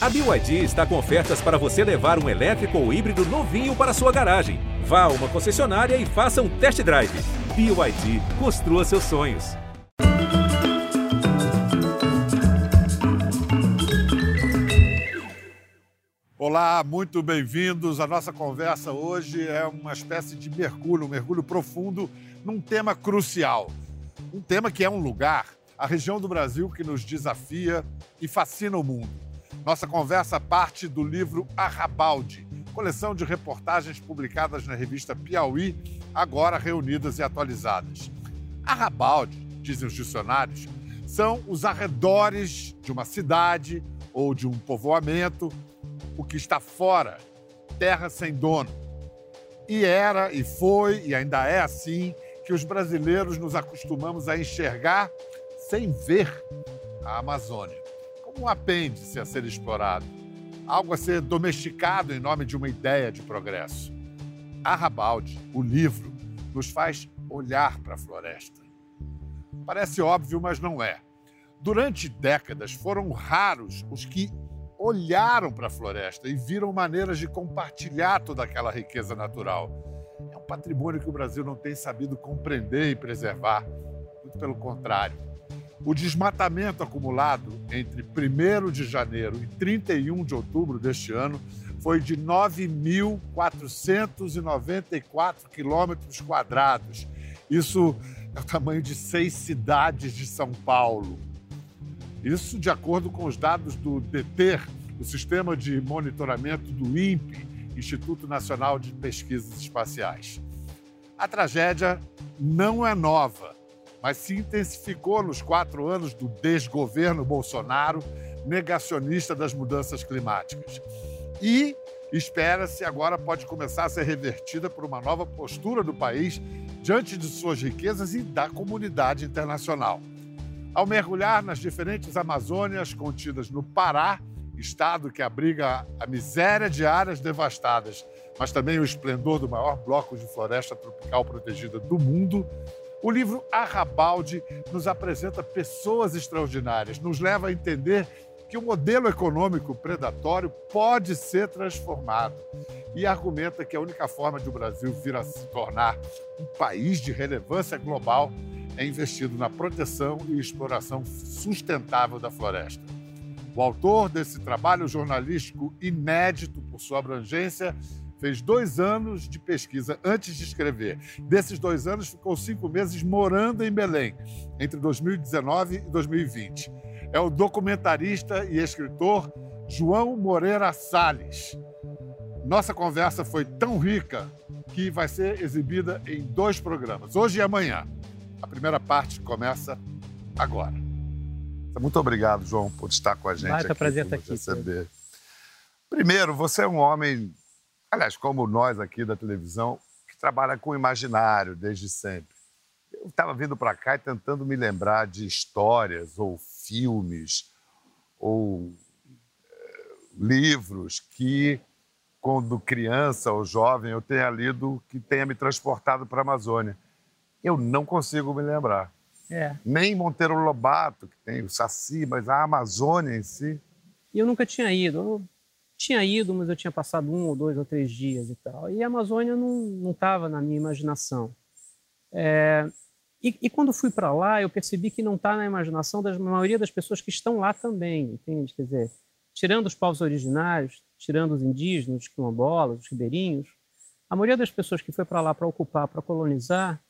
A BYD está com ofertas para você levar um elétrico ou híbrido novinho para sua garagem. Vá a uma concessionária e faça um test drive. BYD, construa seus sonhos. Olá, muito bem-vindos. A nossa conversa hoje é uma espécie de mergulho, um mergulho profundo num tema crucial. Um tema que é um lugar, a região do Brasil que nos desafia e fascina o mundo. Nossa conversa parte do livro Arrabalde, coleção de reportagens publicadas na revista Piauí, agora reunidas e atualizadas. Arrabalde, dizem os dicionários, são os arredores de uma cidade ou de um povoamento o que está fora, terra sem dono. E era, e foi, e ainda é assim que os brasileiros nos acostumamos a enxergar sem ver a Amazônia um apêndice a ser explorado, algo a ser domesticado em nome de uma ideia de progresso. Arrabalde, o livro, nos faz olhar para a floresta. Parece óbvio, mas não é. Durante décadas foram raros os que olharam para a floresta e viram maneiras de compartilhar toda aquela riqueza natural. É um patrimônio que o Brasil não tem sabido compreender e preservar. Muito pelo contrário. O desmatamento acumulado entre 1 de janeiro e 31 de outubro deste ano foi de 9.494 quilômetros quadrados. Isso é o tamanho de seis cidades de São Paulo. Isso de acordo com os dados do DETER, o Sistema de Monitoramento do INPE, Instituto Nacional de Pesquisas Espaciais. A tragédia não é nova, mas se intensificou nos quatro anos do desgoverno Bolsonaro, negacionista das mudanças climáticas. E espera-se agora pode começar a ser revertida por uma nova postura do país diante de suas riquezas e da comunidade internacional. Ao mergulhar nas diferentes Amazônias contidas no Pará, estado que abriga a miséria de áreas devastadas, mas também o esplendor do maior bloco de floresta tropical protegida do mundo, o livro Arrabalde nos apresenta pessoas extraordinárias, nos leva a entender que o modelo econômico predatório pode ser transformado e argumenta que a única forma de o Brasil vir a se tornar um país de relevância global é investido na proteção e exploração sustentável da floresta. O autor desse trabalho jornalístico inédito por sua abrangência fez dois anos de pesquisa antes de escrever. Desses dois anos, ficou cinco meses morando em Belém, entre 2019 e 2020. É o documentarista e escritor João Moreira Salles. Nossa conversa foi tão rica que vai ser exibida em dois programas, hoje e amanhã. A primeira parte começa agora. Muito obrigado, João, por estar com a gente. Vai, aqui, prazer estar aqui. Primeiro, você é um homem, aliás, como nós aqui da televisão, que trabalha com imaginário desde sempre. Eu estava vindo para cá e tentando me lembrar de histórias ou filmes ou é, livros que, quando criança ou jovem, eu tenha lido que tenha me transportado para a Amazônia. Eu não consigo me lembrar. É. Nem Monteiro Lobato, que tem o Saci, mas a Amazônia em si. E eu nunca tinha ido. Eu tinha ido, mas eu tinha passado um ou dois ou três dias e tal. E a Amazônia não estava na minha imaginação. É, e, e, quando fui para lá, eu percebi que não está na imaginação da maioria das pessoas que estão lá também, entende? Quer dizer, tirando os povos originários, tirando os indígenas, os quilombolas, os ribeirinhos, a maioria das pessoas que foi para lá para ocupar, para colonizar,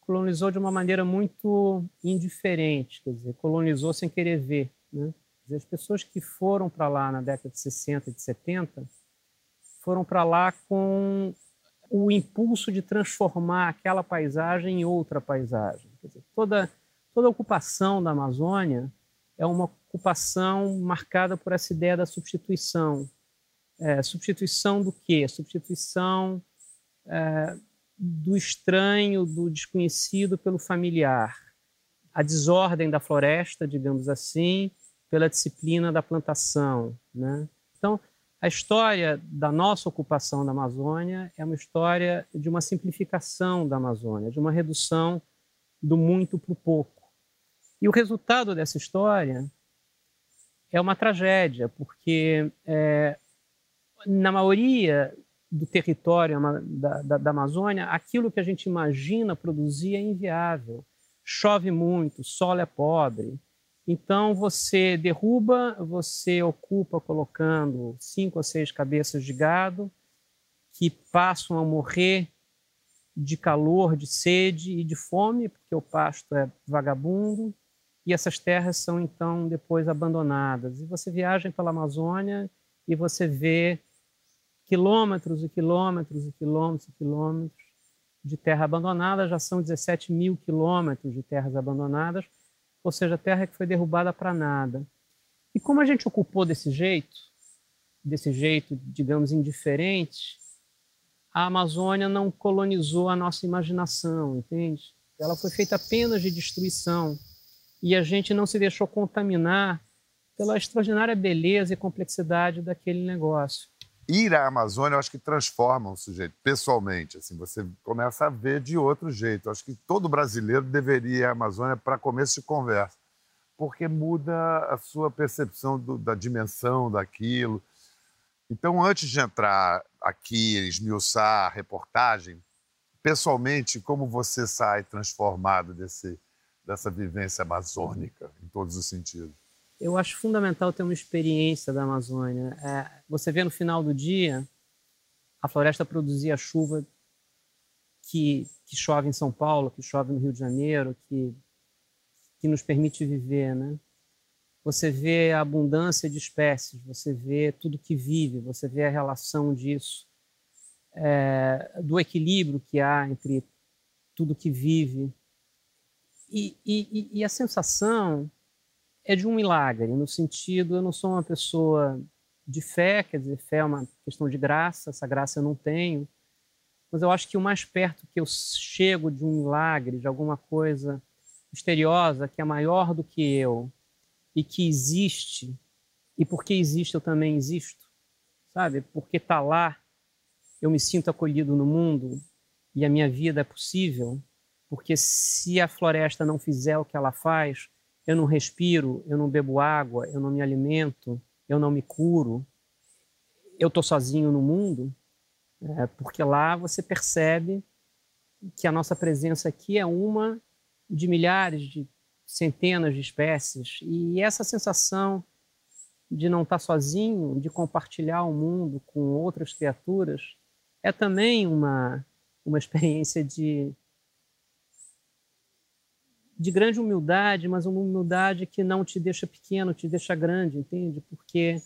colonizou de uma maneira muito indiferente, quer dizer, colonizou sem querer ver. Né? As pessoas que foram para lá na década de 60 e de 70 foram para lá com o impulso de transformar aquela paisagem em outra paisagem. Dizer, toda, toda ocupação da Amazônia é uma ocupação marcada por essa ideia da substituição. É, substituição do quê? Substituição é, do estranho, do desconhecido pelo familiar, a desordem da floresta, digamos assim, pela disciplina da plantação. Né? Então, a história da nossa ocupação da Amazônia é uma história de uma simplificação da Amazônia, de uma redução do muito para o pouco. E o resultado dessa história é uma tragédia, porque é, na maioria do território da, da, da, Amazônia, aquilo que a gente imagina produzir é inviável. Chove muito, o solo é pobre. Então você derruba, você ocupa colocando cinco ou seis cabeças de gado que passam a morrer de calor, de sede e de fome, porque o pasto é vagabundo, e essas terras são então depois abandonadas. E você viaja pela Amazônia e você vê quilômetros e quilômetros e quilômetros e quilômetros de terra abandonada, já são 17 mil quilômetros de terras abandonadas, ou seja, terra que foi derrubada para nada. E como a gente ocupou desse jeito, desse jeito, digamos, indiferente, a Amazônia não colonizou a nossa imaginação, entende? Ela foi feita apenas de destruição e a gente não se deixou contaminar pela extraordinária beleza e complexidade daquele negócio ir à Amazônia, eu acho que transforma o sujeito pessoalmente. Assim, você começa a ver de outro jeito. Eu acho que todo brasileiro deveria ir à Amazônia para começo de conversa, porque muda a sua percepção do, da dimensão daquilo. Então, antes de entrar aqui, esmiuçar a reportagem, pessoalmente, como você sai transformado desse, dessa vivência amazônica, em todos os sentidos? Eu acho fundamental ter uma experiência da Amazônia. É, você vê no final do dia, a floresta produzia a chuva que, que chove em São Paulo, que chove no Rio de Janeiro, que, que nos permite viver, né? Você vê a abundância de espécies, você vê tudo que vive, você vê a relação disso, é, do equilíbrio que há entre tudo que vive. E, e, e a sensação é de um milagre, no sentido, eu não sou uma pessoa de fé, quer dizer, fé é uma questão de graça, essa graça eu não tenho, mas eu acho que o mais perto que eu chego de um milagre, de alguma coisa misteriosa, que é maior do que eu e que existe, e porque existe eu também existo, sabe? Porque está lá, eu me sinto acolhido no mundo e a minha vida é possível, porque se a floresta não fizer o que ela faz, eu não respiro, eu não bebo água, eu não me alimento, eu não me curo, eu estou sozinho no mundo, é, porque lá você percebe que a nossa presença aqui é uma de milhares, de centenas de espécies, e essa sensação de não estar tá sozinho, de compartilhar o mundo com outras criaturas, é também uma, uma experiência de de grande humildade, mas uma humildade que não te deixa pequeno, te deixa grande, entende? Porque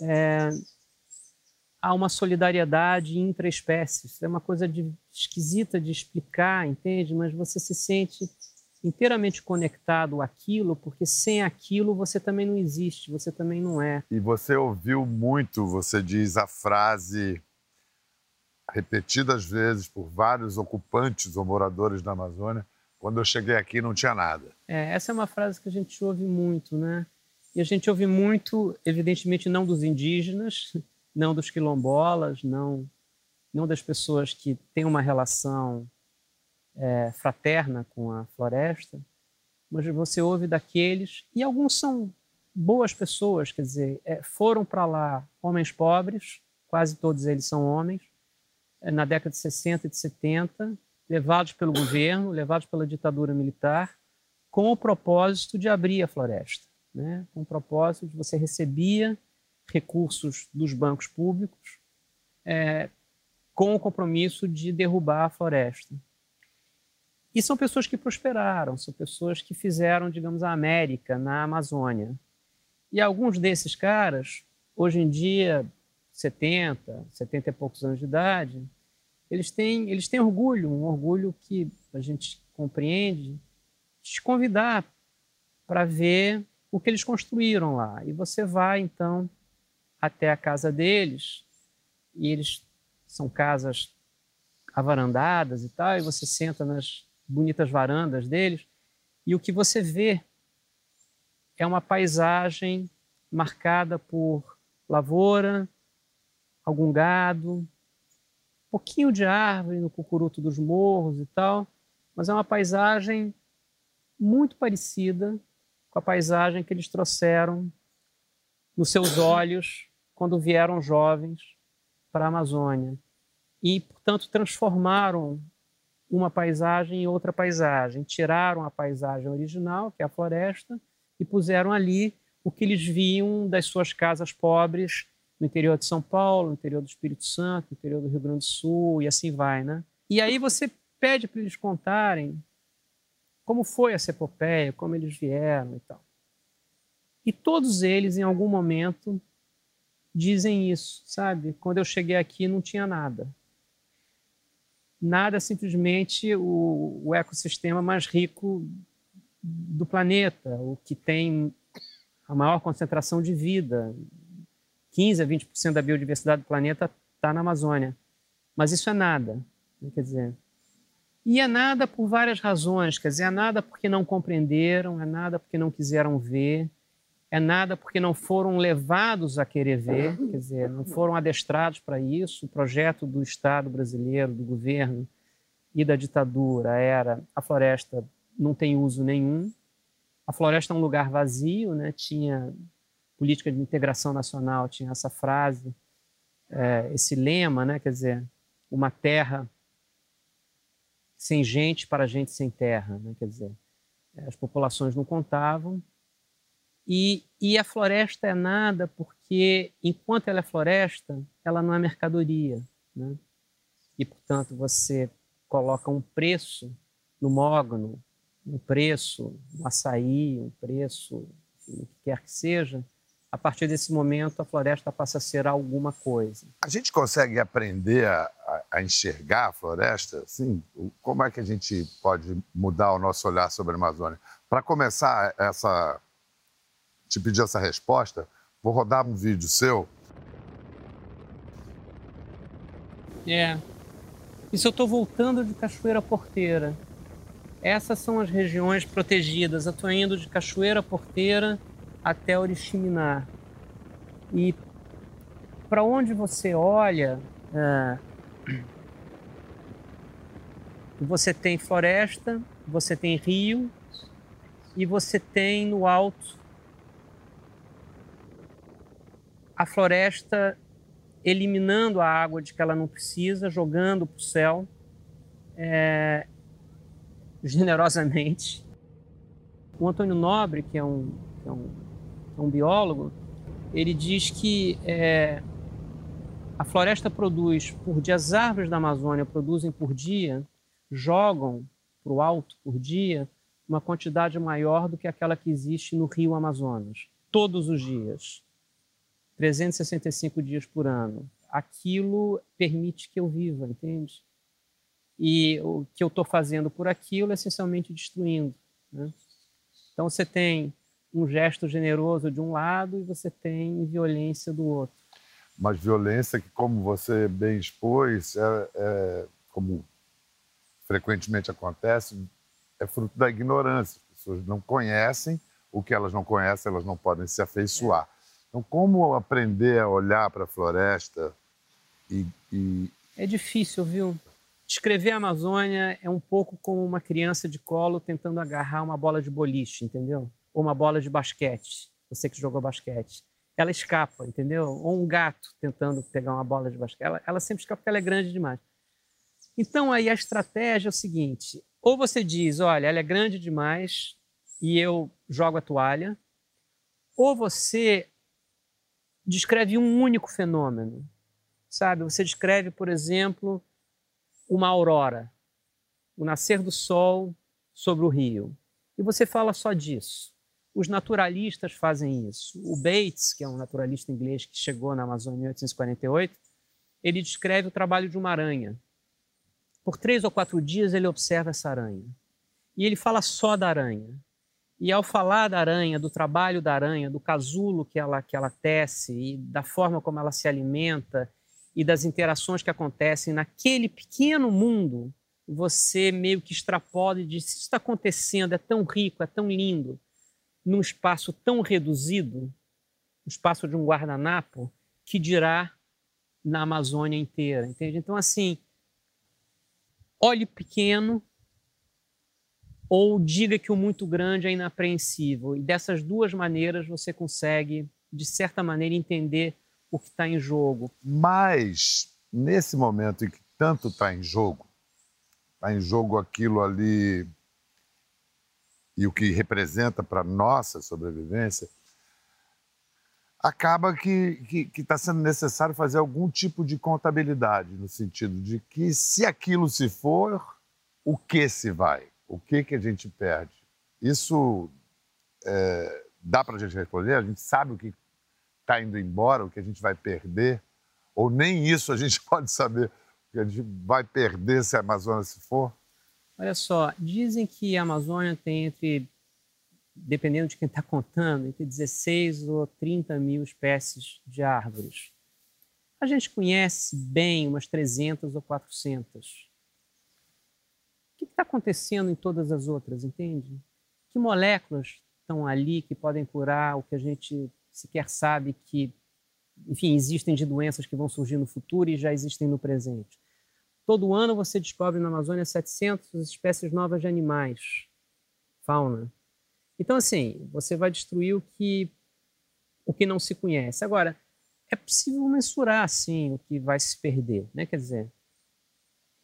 é, há uma solidariedade intra-espécies. É uma coisa de, esquisita de explicar, entende? Mas você se sente inteiramente conectado àquilo, porque sem aquilo você também não existe, você também não é. E você ouviu muito, você diz a frase repetidas vezes por vários ocupantes ou moradores da Amazônia, quando eu cheguei aqui não tinha nada. É, essa é uma frase que a gente ouve muito, né? E a gente ouve muito, evidentemente, não dos indígenas, não dos quilombolas, não, não das pessoas que têm uma relação é, fraterna com a floresta, mas você ouve daqueles, e alguns são boas pessoas, quer dizer, é, foram para lá homens pobres, quase todos eles são homens, é, na década de 60 e de 70, levados pelo governo, levados pela ditadura militar, com o propósito de abrir a floresta, né? com o propósito de você recebia recursos dos bancos públicos é, com o compromisso de derrubar a floresta. E são pessoas que prosperaram, são pessoas que fizeram, digamos, a América na Amazônia. E alguns desses caras, hoje em dia, 70, 70 e poucos anos de idade, eles têm, eles têm orgulho, um orgulho que a gente compreende, de te convidar para ver o que eles construíram lá. E você vai, então, até a casa deles, e eles são casas avarandadas e tal, e você senta nas bonitas varandas deles, e o que você vê é uma paisagem marcada por lavoura, algum gado, pouquinho de árvore no cucuruto dos morros e tal, mas é uma paisagem muito parecida com a paisagem que eles trouxeram nos seus olhos quando vieram jovens para a Amazônia. E, portanto, transformaram uma paisagem em outra paisagem. Tiraram a paisagem original, que é a floresta, e puseram ali o que eles viam das suas casas pobres no interior de São Paulo, no interior do Espírito Santo, no interior do Rio Grande do Sul e assim vai, né? E aí você pede para eles contarem como foi essa epopeia, como eles vieram e tal. E todos eles, em algum momento, dizem isso, sabe? Quando eu cheguei aqui não tinha nada. Nada, simplesmente o, o ecossistema mais rico do planeta, o que tem a maior concentração de vida. 15 a 20% da biodiversidade do planeta está na Amazônia. Mas isso é nada, né, quer dizer. E é nada por várias razões, quer dizer, é nada porque não compreenderam, é nada porque não quiseram ver, é nada porque não foram levados a querer ver, quer dizer, não foram adestrados para isso. O projeto do Estado brasileiro, do governo e da ditadura era a floresta não tem uso nenhum, a floresta é um lugar vazio, né? Tinha política de integração nacional, tinha essa frase, é, esse lema, né? Quer dizer, uma terra sem gente para gente sem terra, né? Quer dizer, as populações não contavam e, e a floresta é nada porque enquanto ela é floresta, ela não é mercadoria, né? E portanto você coloca um preço no mogno, um preço, um açaí, um preço, enfim, o que quer que seja, a partir desse momento a floresta passa a ser alguma coisa. A gente consegue aprender a, a, enxergar a floresta? Sim. Como é que a gente pode mudar o nosso olhar sobre a Amazônia? Para começar essa, te pedir essa resposta, vou rodar um vídeo seu. É. Isso eu estou voltando de Cachoeira Porteira. Essas são as regiões protegidas. Eu estou indo de Cachoeira Porteira até Oriximiná. E para onde você olha, é, você tem floresta, você tem rio e você tem no alto a floresta eliminando a água de que ela não precisa, jogando para o céu. É, generosamente. O Antônio Nobre, que é um, que é um, um biólogo, ele diz que é, a floresta produz por dia, as árvores da Amazônia produzem por dia, jogam para o alto por dia, uma quantidade maior do que aquela que existe no rio Amazonas, todos os dias, 365 dias por ano. Aquilo permite que eu viva, entende? e o que eu estou fazendo por aquilo é essencialmente destruindo. Né? Então você tem um gesto generoso de um lado e você tem violência do outro. Mas violência que, como você bem expôs, é, é, como frequentemente acontece, é fruto da ignorância. As pessoas não conhecem o que elas não conhecem, elas não podem se afeiçoar. Então, como aprender a olhar para a floresta e, e... É difícil, viu? Descrever a Amazônia é um pouco como uma criança de colo tentando agarrar uma bola de boliche, entendeu? Ou uma bola de basquete. Você que jogou basquete. Ela escapa, entendeu? Ou um gato tentando pegar uma bola de basquete. Ela, ela sempre escapa porque ela é grande demais. Então aí a estratégia é o seguinte: ou você diz, olha, ela é grande demais e eu jogo a toalha, ou você descreve um único fenômeno, sabe? Você descreve, por exemplo, uma aurora, o nascer do sol sobre o rio. E você fala só disso. Os naturalistas fazem isso. O Bates, que é um naturalista inglês que chegou na Amazônia em 1848, ele descreve o trabalho de uma aranha. Por três ou quatro dias ele observa essa aranha. E ele fala só da aranha. E ao falar da aranha, do trabalho da aranha, do casulo que ela, que ela tece e da forma como ela se alimenta e das interações que acontecem naquele pequeno mundo, você meio que extrapola e diz: isso está acontecendo, é tão rico, é tão lindo, num espaço tão reduzido, o espaço de um guardanapo, que dirá na Amazônia inteira, entende? Então, assim, olhe pequeno ou diga que o muito grande é inapreensível. E dessas duas maneiras você consegue de certa maneira, entender o que está em jogo. Mas, nesse momento em que tanto está em jogo, está em jogo aquilo ali e o que representa para nossa sobrevivência, acaba que está sendo necessário fazer algum tipo de contabilidade, no sentido de que, se aquilo se for, o que se vai? O que, que a gente perde? Isso é, dá para a gente responder? A gente sabe o que está indo embora, o que a gente vai perder? Ou nem isso a gente pode saber, o que a gente vai perder se a Amazônia se for? Olha só, dizem que a Amazônia tem entre dependendo de quem está contando, entre 16 ou 30 mil espécies de árvores. A gente conhece bem umas 300 ou 400. O que está acontecendo em todas as outras, entende? Que moléculas estão ali que podem curar o que a gente sequer sabe que, enfim, existem de doenças que vão surgir no futuro e já existem no presente. Todo ano você descobre na Amazônia 700 espécies novas de animais, fauna. Então, assim, você vai destruir o que, o que não se conhece. Agora, é possível mensurar, sim, o que vai se perder, né? Quer dizer,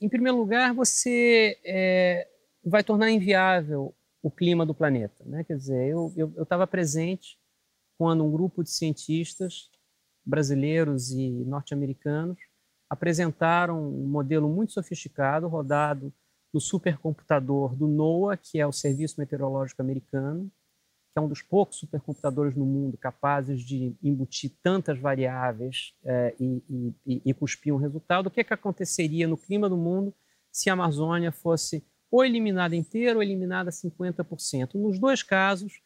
em primeiro lugar, você é, vai tornar inviável o clima do planeta, né? Quer dizer, eu estava presente quando um grupo de cientistas brasileiros e norte-americanos apresentaram um modelo muito sofisticado, rodado no supercomputador do NOAA, que é o Serviço Meteorológico Americano, que é um dos poucos supercomputadores no mundo capazes de embutir tantas variáveis é, e, e, e, cuspir um resultado. O que, é que aconteceria no clima do mundo se a Amazônia fosse ou eliminada inteira ou eliminada 50%? Nos dois casos,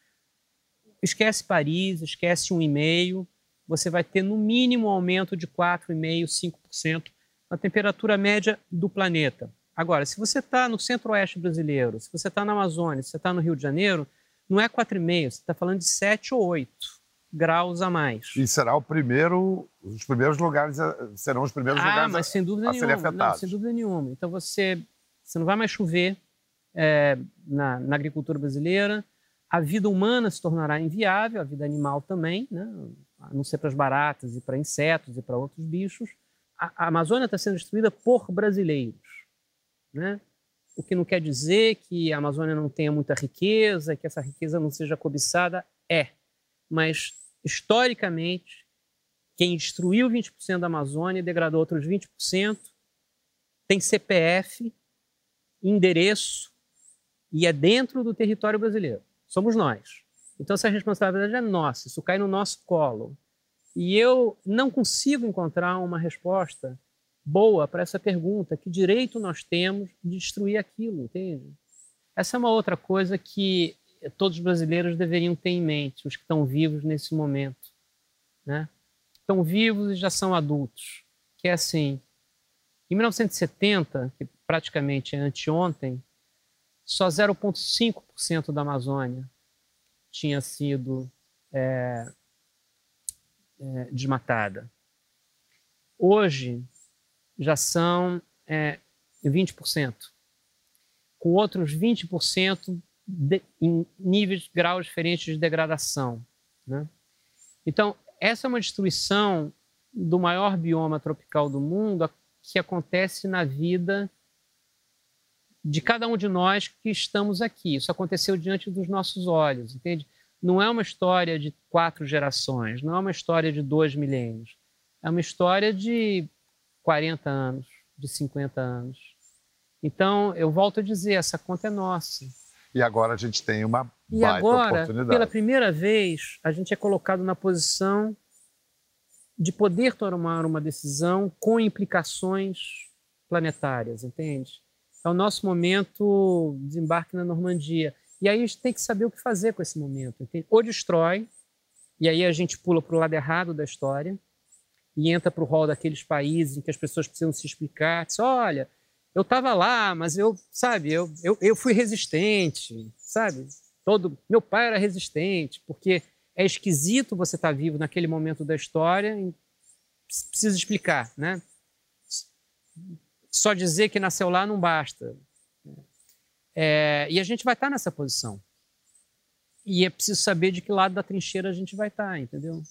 esquece Paris, esquece um e meio, você vai ter no mínimo um aumento de 4,5%, 5% na temperatura média do planeta. Agora, se você está no centro-oeste brasileiro, se você está na Amazônia, se você está no Rio de Janeiro, não é 4,5, você está falando de 7 ou 8 graus a mais. E será o primeiro, os primeiros lugares, serão os primeiros ah, lugares mas sem dúvida a, nenhuma, serem afetados. Não, sem dúvida nenhuma. Então você, você não vai mais chover é, na, na, agricultura brasileira, a vida humana se tornará inviável, a vida animal também, né? A não ser para as baratas e para insetos e para outros bichos. A, a Amazônia está sendo destruída por brasileiros. Né? O que não quer dizer que a Amazônia não tenha muita riqueza, que essa riqueza não seja cobiçada, é. Mas, historicamente, quem destruiu 20% da Amazônia e degradou outros 20% tem CPF, endereço e é dentro do território brasileiro. Somos nós. Então, essa responsabilidade é nossa, isso cai no nosso colo. E eu não consigo encontrar uma resposta boa para essa pergunta: que direito nós temos de destruir aquilo, entende? Essa é uma outra coisa que todos os brasileiros deveriam ter em mente, os que estão vivos nesse momento, né? Estão vivos e já são adultos, que é assim. Em 1970, que praticamente é anteontem, só 0,5% da Amazônia tinha sido é, é, desmatada. Hoje, já são é, 20%, com outros 20% de, em níveis, graus diferentes de degradação. Né? Então, essa é uma destruição do maior bioma tropical do mundo que acontece na vida de cada um de nós que estamos aqui. Isso aconteceu diante dos nossos olhos, entende? Não é uma história de quatro gerações, não é uma história de dois milênios. É uma história de 40 anos, de 50 anos. Então, eu volto a dizer, essa conta é nossa. E agora a gente tem uma e agora, pela primeira vez, a gente é colocado na posição de poder tomar uma decisão com implicações planetárias, entende? É o nosso momento de desembarque na Normandia. E aí a gente tem que saber o que fazer com esse momento. Entende? Ou destrói, e aí a gente pula para o lado errado da história, e entra para o rol daqueles países em que as pessoas precisam se explicar. Diz, olha, eu estava lá, mas eu, sabe, eu, eu, eu fui resistente, sabe? Todo meu pai era resistente, porque é esquisito você estar tá vivo naquele momento da história, e precisa explicar, né? Só dizer que nasceu lá não basta. É, e a gente vai estar tá nessa posição. E é preciso saber de que lado da trincheira a gente vai estar, tá, entendeu?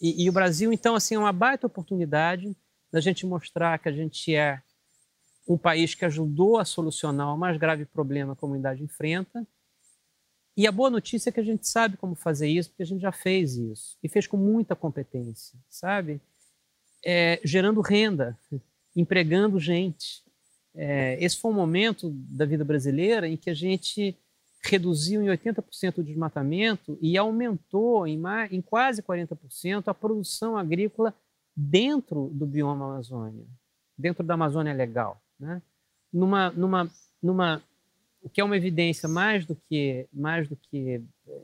E, e, o Brasil, então, assim, é uma baita oportunidade da gente mostrar que a gente é um país que ajudou a solucionar o mais grave problema que a comunidade enfrenta. E a boa notícia é que a gente sabe como fazer isso, porque a gente já fez isso. E fez com muita competência, sabe? É, gerando renda, empregando gente. É, esse foi um momento da vida brasileira em que a gente reduziu em 80% o desmatamento e aumentou em, mais, em quase 40% a produção agrícola dentro do bioma Amazônia, dentro da Amazônia legal, né? Numa, numa, numa, o que é uma evidência mais do que mais do que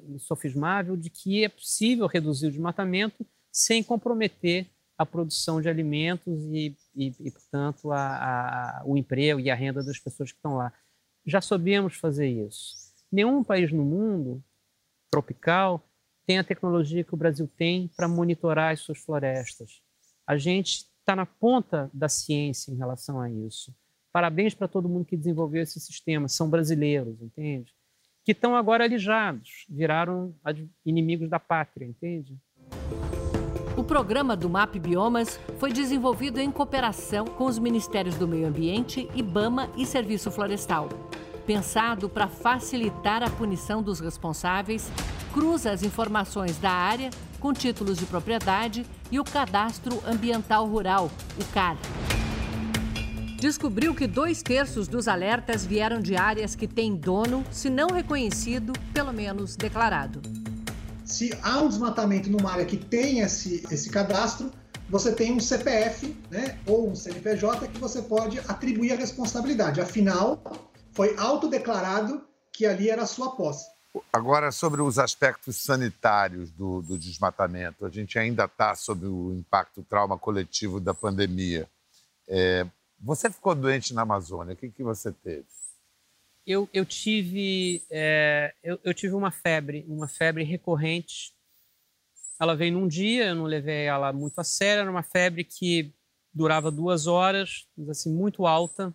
insofismável de que é possível reduzir o desmatamento sem comprometer a produção de alimentos e, e, e portanto, a, a, o emprego e a renda das pessoas que estão lá. Já sabemos fazer isso. Nenhum país no mundo tropical tem a tecnologia que o Brasil tem para monitorar as suas florestas. A gente está na ponta da ciência em relação a isso. Parabéns para todo mundo que desenvolveu esse sistema. São brasileiros, entende? Que estão agora alijados, viraram inimigos da pátria, entende? O programa do MAP Biomas foi desenvolvido em cooperação com os Ministérios do Meio Ambiente, IBAMA e Serviço Florestal pensado para facilitar a punição dos responsáveis, cruza as informações da área com títulos de propriedade e o Cadastro Ambiental Rural, o CAR. Descobriu que dois terços dos alertas vieram de áreas que têm dono, se não reconhecido, pelo menos declarado. Se há um desmatamento numa área que tem esse, esse cadastro, você tem um CPF né, ou um CNPJ que você pode atribuir a responsabilidade. Afinal, foi autodeclarado que ali era a sua posse. Agora, sobre os aspectos sanitários do, do desmatamento, a gente ainda está sob o impacto trauma coletivo da pandemia. É, você ficou doente na Amazônia, o que, que você teve? Eu, eu tive é, eu, eu, tive uma febre, uma febre recorrente. Ela veio num dia, eu não levei ela muito a sério, era uma febre que durava duas horas, assim, muito alta,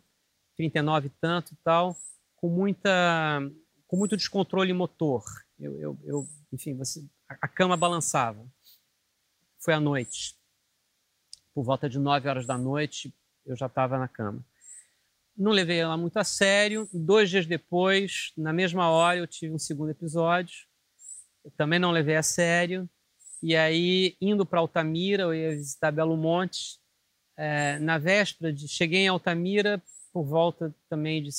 39 e tanto e tal, com muita com muito descontrole motor. Eu, eu, eu enfim, você, a, cama balançava. Foi à noite. Por volta de 9 horas da noite, eu já estava na cama. Não levei ela muito a sério. Dois dias depois, na mesma hora, eu tive um segundo episódio. Eu também não levei a sério. E aí, indo para Altamira, eu ia visitar Belo Monte. É, na véspera de cheguei em Altamira, por volta também de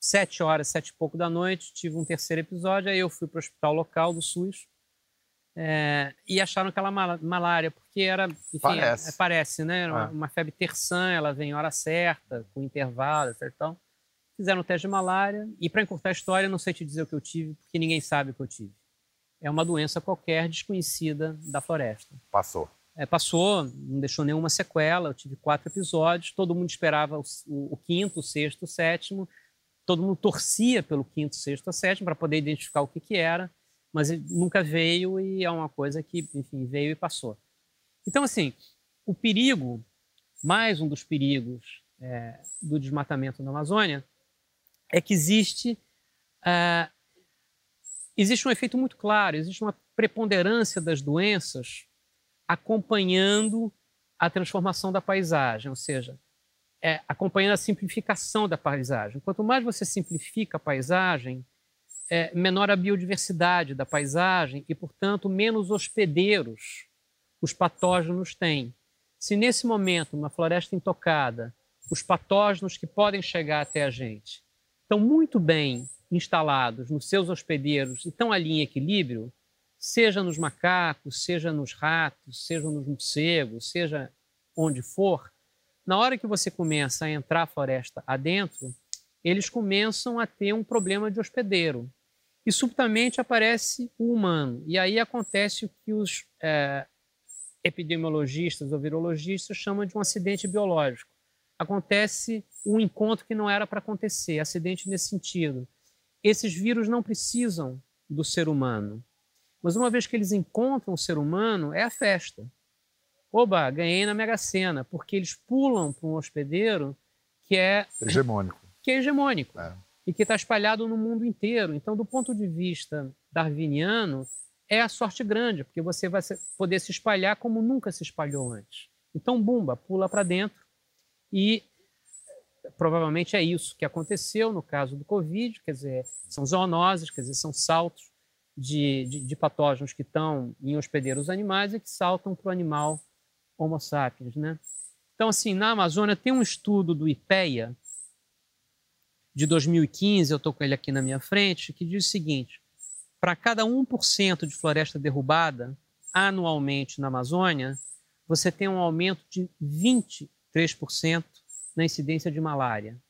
sete horas, sete e pouco da noite, tive um terceiro episódio, aí eu fui para o hospital local do SUS é, e acharam que era malária, porque era, enfim, parece, é, parece né? Era uma, é. uma, febre terçã, ela vem em hora certa, com intervalo. Então, fizeram o teste de malária e, para encurtar a história, não sei te dizer o que eu tive, porque ninguém sabe o que eu tive. É uma doença qualquer desconhecida da floresta. Passou. É, passou, não deixou nenhuma sequela. Eu tive quatro episódios. Todo mundo esperava o, o, o quinto, o sexto, o sétimo. Todo mundo torcia pelo quinto, sexto ou sétimo para poder identificar o que, que era, mas nunca veio e é uma coisa que, enfim, veio e passou. Então, assim, o perigo, mais um dos perigos é, do desmatamento na Amazônia, é que existe, uh, existe um efeito muito claro, existe uma preponderância das doenças acompanhando a transformação da paisagem, ou seja, é, acompanhando a simplificação da paisagem. Quanto mais você simplifica a paisagem, é, menor a biodiversidade da paisagem e, portanto, menos hospedeiros os patógenos têm. Se nesse momento, numa floresta intocada, os patógenos que podem chegar até a gente estão muito bem instalados nos seus hospedeiros e estão ali em equilíbrio, seja nos macacos, seja nos ratos, seja nos morcegos, seja onde for, na hora que você começa a entrar a floresta adentro, eles começam a ter um problema de hospedeiro. E subitamente aparece o humano. E aí acontece o que os é, epidemiologistas ou virologistas chamam de um acidente biológico. Acontece um encontro que não era para acontecer, acidente nesse sentido. Esses vírus não precisam do ser humano. Mas uma vez que eles encontram o ser humano, é a festa. Oba, ganhei na Mega Sena, porque eles pulam para um hospedeiro que é hegemônico. Que é hegemônico. É. E que está espalhado no mundo inteiro. Então, do ponto de vista darwiniano, é a sorte grande, porque você vai poder se espalhar como nunca se espalhou antes. Então, bumba, pula para dentro e provavelmente é isso que aconteceu no caso do Covid, quer dizer, são zoonoses, quer dizer, são saltos de, de, de patógenos que estão em hospedeiros animais e que saltam para o animal Homo sapiens, né? Então, assim, na Amazônia tem um estudo do IPEA de 2015, eu estou com ele aqui na minha frente, que diz o seguinte: para cada 1% de floresta derrubada anualmente na Amazônia, você tem um aumento de 23% na incidência de malária.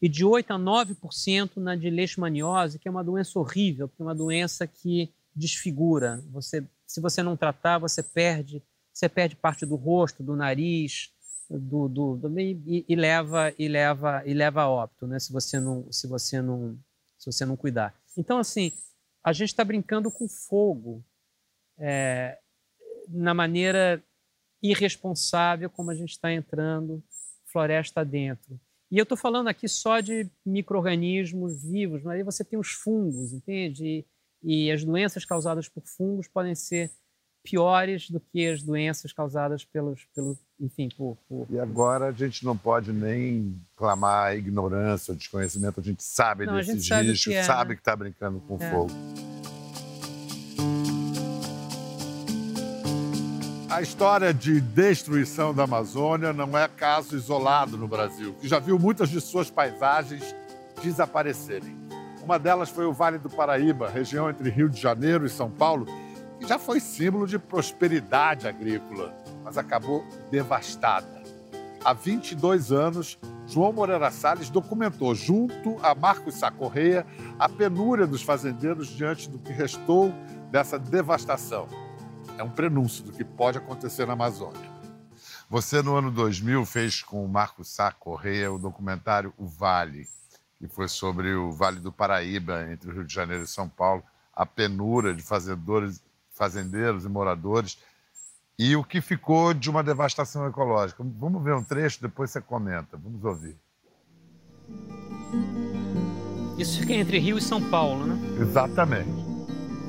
E de 8 a 9% na de leishmaniose, que é uma doença horrível, que é uma doença que desfigura. Você, se você não tratar, você perde, você perde parte do rosto, do nariz, do, do, do e, e, leva e leva e leva a óbito, né? Se você não se você não se você não cuidar. Então assim, a gente está brincando com fogo é, na maneira irresponsável como a gente está entrando floresta dentro. E eu estou falando aqui só de micro-organismos vivos, mas aí você tem os fungos, entende? E, e as doenças causadas por fungos podem ser piores do que as doenças causadas pelos, pelo, enfim, por, por, E agora a gente não pode nem clamar ignorância, desconhecimento, a gente sabe não, desses gente riscos, sabe que, é, sabe né? que está brincando com é. fogo. A história de destruição da Amazônia não é caso isolado no Brasil, que já viu muitas de suas paisagens desaparecerem. Uma delas foi o Vale do Paraíba, região entre Rio de Janeiro e São Paulo, que já foi símbolo de prosperidade agrícola, mas acabou devastada. Há 22 anos, João Moreira Salles documentou, junto a Marcos Sá Correia, a penúria dos fazendeiros diante do que restou dessa devastação é um prenúncio do que pode acontecer na Amazônia. Você, no ano 2000, fez com o Marco Sá Correia o documentário O Vale, que foi sobre o Vale do Paraíba, entre o Rio de Janeiro e São Paulo, a penura de fazendeiros e moradores e o que ficou de uma devastação ecológica. Vamos ver um trecho, depois você comenta. Vamos ouvir. Isso fica entre Rio e São Paulo, né? Exatamente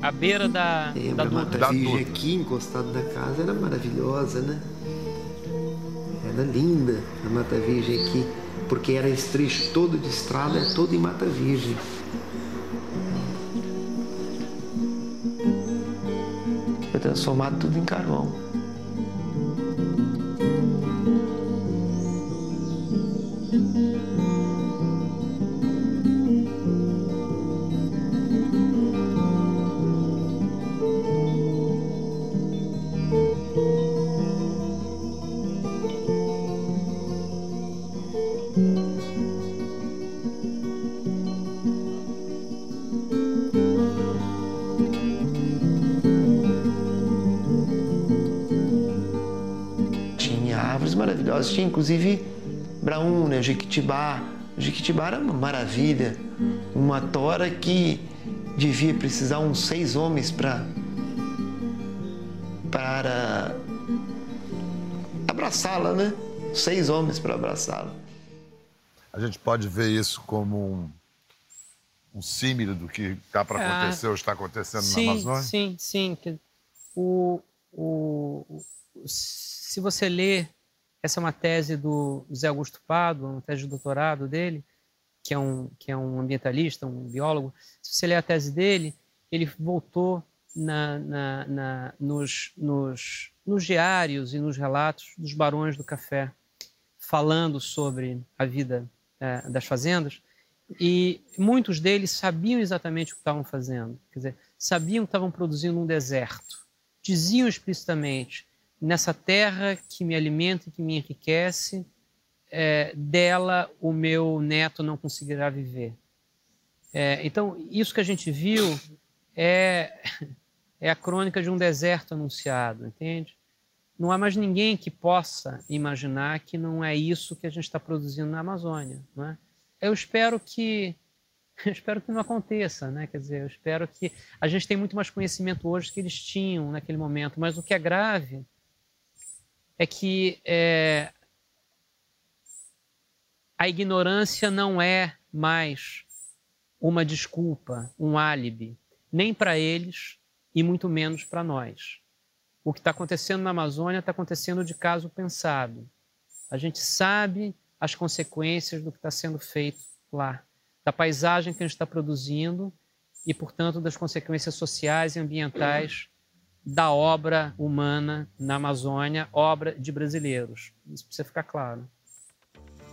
à beira da, Lembra, da Dutra. A Mata Virgem aqui, encostado da casa, era maravilhosa, né? Era linda a Mata Virgem aqui, porque era esse trecho todo de estrada, é todo em Mata Virgem. Foi transformado tudo em carvão. Tinha inclusive braúna, jequitibá. Jequitibá era uma maravilha, uma tora que devia precisar uns seis homens para para abraçá-la, né? Seis homens para abraçá-la. A gente pode ver isso como um, um símile do que está para ah, acontecer ou está acontecendo sim, na Amazônia? Sim, sim. O, o, se você ler essa é uma tese do Zé Augusto Pado, uma tese de doutorado dele, que é um, que é um ambientalista, um biólogo. Se você ler a tese dele, ele voltou na, na, na, nos, nos, nos diários e nos relatos dos barões do café, falando sobre a vida é, das fazendas, e muitos deles sabiam exatamente o que estavam fazendo, quer dizer, sabiam que estavam produzindo um deserto, diziam explicitamente nessa terra que me alimenta e que me enriquece, é, dela o meu neto não conseguirá viver. É, então, isso que a gente viu é, é a crônica de um deserto anunciado, entende? Não há mais ninguém que possa imaginar que não é isso que a gente está produzindo na Amazônia. Não é? Eu espero que eu espero que não aconteça, né? Quer dizer, eu espero que a gente tem muito mais conhecimento hoje que eles tinham naquele momento, mas o que é grave é que é, a ignorância não é mais uma desculpa, um álibi, nem para eles, e muito menos para nós. O que está acontecendo na Amazônia está acontecendo de caso pensado. A gente sabe as consequências do que está sendo feito lá, da paisagem que a gente está produzindo e, portanto, das consequências sociais e ambientais da obra humana na Amazônia, obra de brasileiros. Isso precisa ficar claro.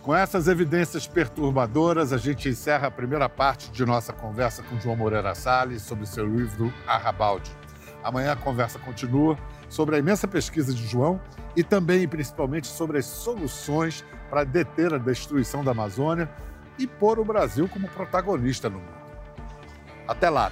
Com essas evidências perturbadoras, a gente encerra a primeira parte de nossa conversa com João Moreira Salles sobre seu livro Arrabalde. Amanhã a conversa continua sobre a imensa pesquisa de João e também e principalmente sobre as soluções para deter a destruição da Amazônia e pôr o Brasil como protagonista no mundo. Até lá!